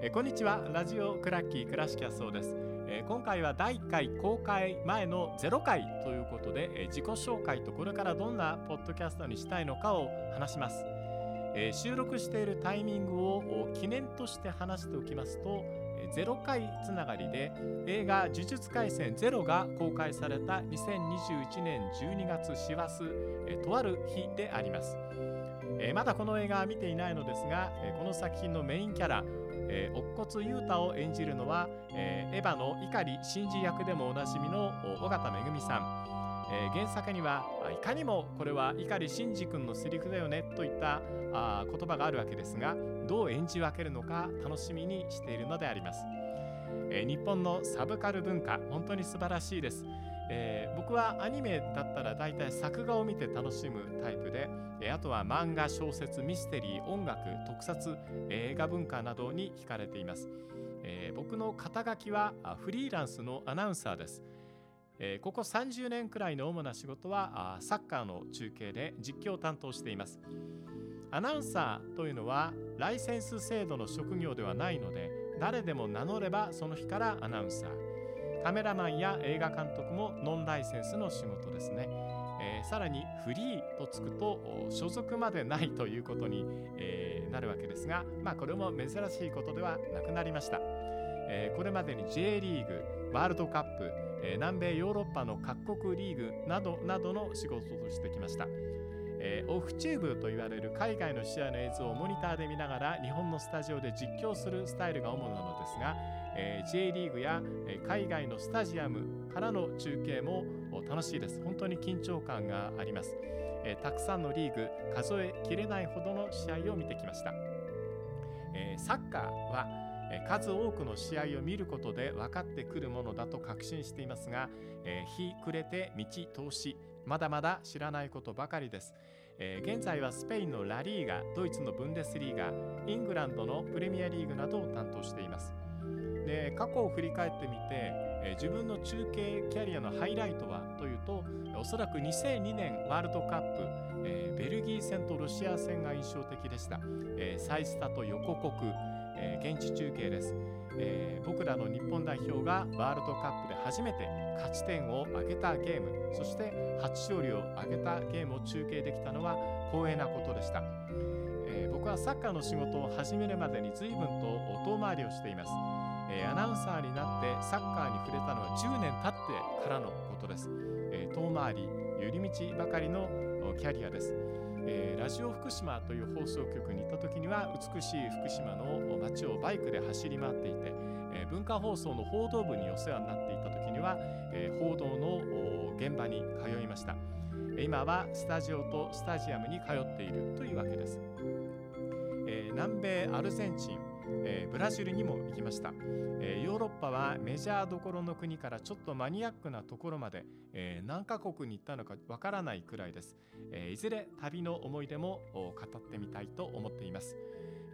えこんにちは。ラジオクラッキー倉敷康夫です、え今回は第1回公開前の0回ということで、え自己紹介とこれからどんなポッドキャストにしたいのかを話します、え収録しているタイミングを記念として話しておきますと0回つながりで映画「呪術廻戦ゼロが公開された2021年12月師走とある日であります、えまだこの映画は見ていないのですが、えこの作品のメインキャラえー、乙骨雄太を演じるのは、え、エヴァの碇真司役でもおなじみの尾形めさん、え、原作にはいかにもこれは碇シンジ君のセリフだよねといったあ言葉があるわけですがどう演じ分けるのか楽しみにしているのであります、え、日本のサブカル文化本当に素晴らしいです。えー、僕はアニメだったら大体作画を見て楽しむタイプで、えー、あとは漫画小説ミステリー音楽特撮映画文化などに惹かれています、えー、僕の肩書きはフリーランスのアナウンサーです、えここ30年くらいの主な仕事はサッカーの中継で実況を担当しています。アナウンサーというのはライセンス制度の職業ではないので誰でも名乗ればその日からアナウンサー。カメラマンや映画監督もノンライセンスの仕事ですね、えー、さらにフリーとつくと所属までないということに、えー、なるわけですが、まあ、これも珍しいことではなくなりました、えー、これまでに J リーグワールドカップ、え南米ヨーロッパの各国リーグなどなどの仕事としてきました。えー、オフチューブと言われる海外の試合の映像をモニターで見ながら日本のスタジオで実況するスタイルが主なのですが、えー、J リーグや、え海外のスタジアムからの中継も楽しいです。本当に緊張感があります、えー、たくさんのリーグ数えきれないほどの試合を見てきました、えー、サッカーは数多くの試合を見ることで分かってくるものだと確信していますが、えー、日暮れて道通しまだまだ知らないことばかりです、えー、現在はスペインのラリーガドイツのブンデスリーガイングランドのプレミアリーグなどを担当しています。で過去を振り返ってみて、自分の中継キャリアのハイライトはというとおそらく2002年ワールドカップ、え、ベルギー戦とロシア戦が印象的でした、えー、サイスタと横国、え、現地中継です、え、僕らの日本代表がワールドカップで初めて勝ち点を挙げたゲームそして初勝利を挙げたゲームを中継できたのは光栄なことでした、えー、僕はサッカーの仕事を始めるまでに随分と遠回りをしています。えー、アナウンサーになってサッカーに触れたのは10年経ってからのことです、えー、遠回り寄り道ばかりのキャリアです、えー、ラジオ福島という放送局に行った時には美しい福島の街をバイクで走り回っていて、えー、文化放送の報道部にお世話になっていた時には、えー、報道の現場に通いました。今はスタジオとスタジアムに通っているというわけです、えー、南米アルゼンチンえー、ブラジルにも行きました、えー、ヨーロッパはメジャーどころの国からちょっとマニアックなところまで、えー、何カ国に行ったのかわからないくらいです、えいずれ旅の思い出も語ってみたいと思っています、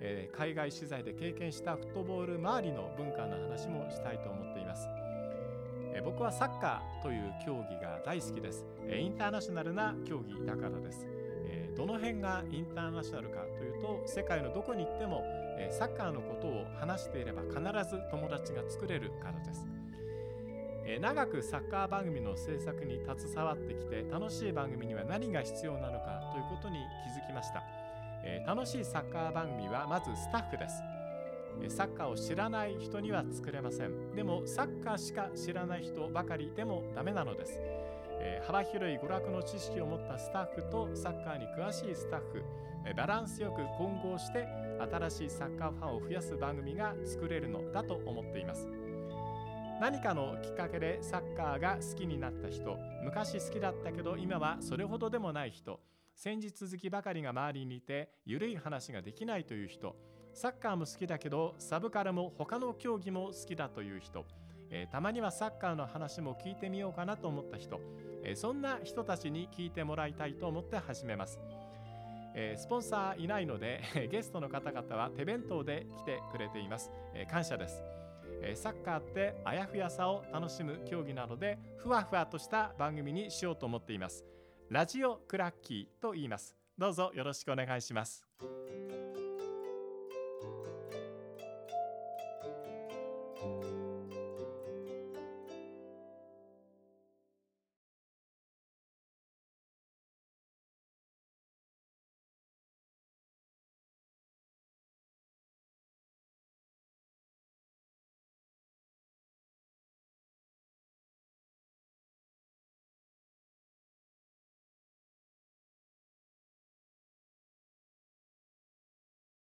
え海外取材で経験したフットボール周りの文化の話もしたいと思っています。え僕はサッカーという競技が大好きです、えインターナショナルな競技だからです、どの辺がインターナショナルかというと世界のどこに行ってもえサッカーのことを話していれば必ず友達が作れるからです。え長くサッカー番組の制作に携わってきて楽しい番組には何が必要なのかということに気づきました。え楽しいサッカー番組はまずスタッフです。サッカーを知らない人には作れません。でもサッカーしか知らない人ばかりでもダメなのです。え幅広い娯楽の知識を持ったスタッフとサッカーに詳しいスタッフ、バランスよく混合して新しいサッカーファンを増やす番組が作れるのだと思っています。何かのきっかけでサッカーが好きになった人昔好きだったけど今はそれほどでもない人戦術好きばかりが周りにいて緩い話ができないという人サッカーも好きだけどサブカルも他の競技も好きだという人、えー、たまにはサッカーの話も聞いてみようかなと思った人、えー、そんな人たちに聞いてもらいたいと思って始めます。えー、スポンサーいないのでゲストの方々は手弁当で来てくれています、えー、感謝です、えー、サッカーってあやふやさを楽しむ競技なのでふわふわとした番組にしようと思っています。ラジオクラッキーと言います。どうぞよろしくお願いします。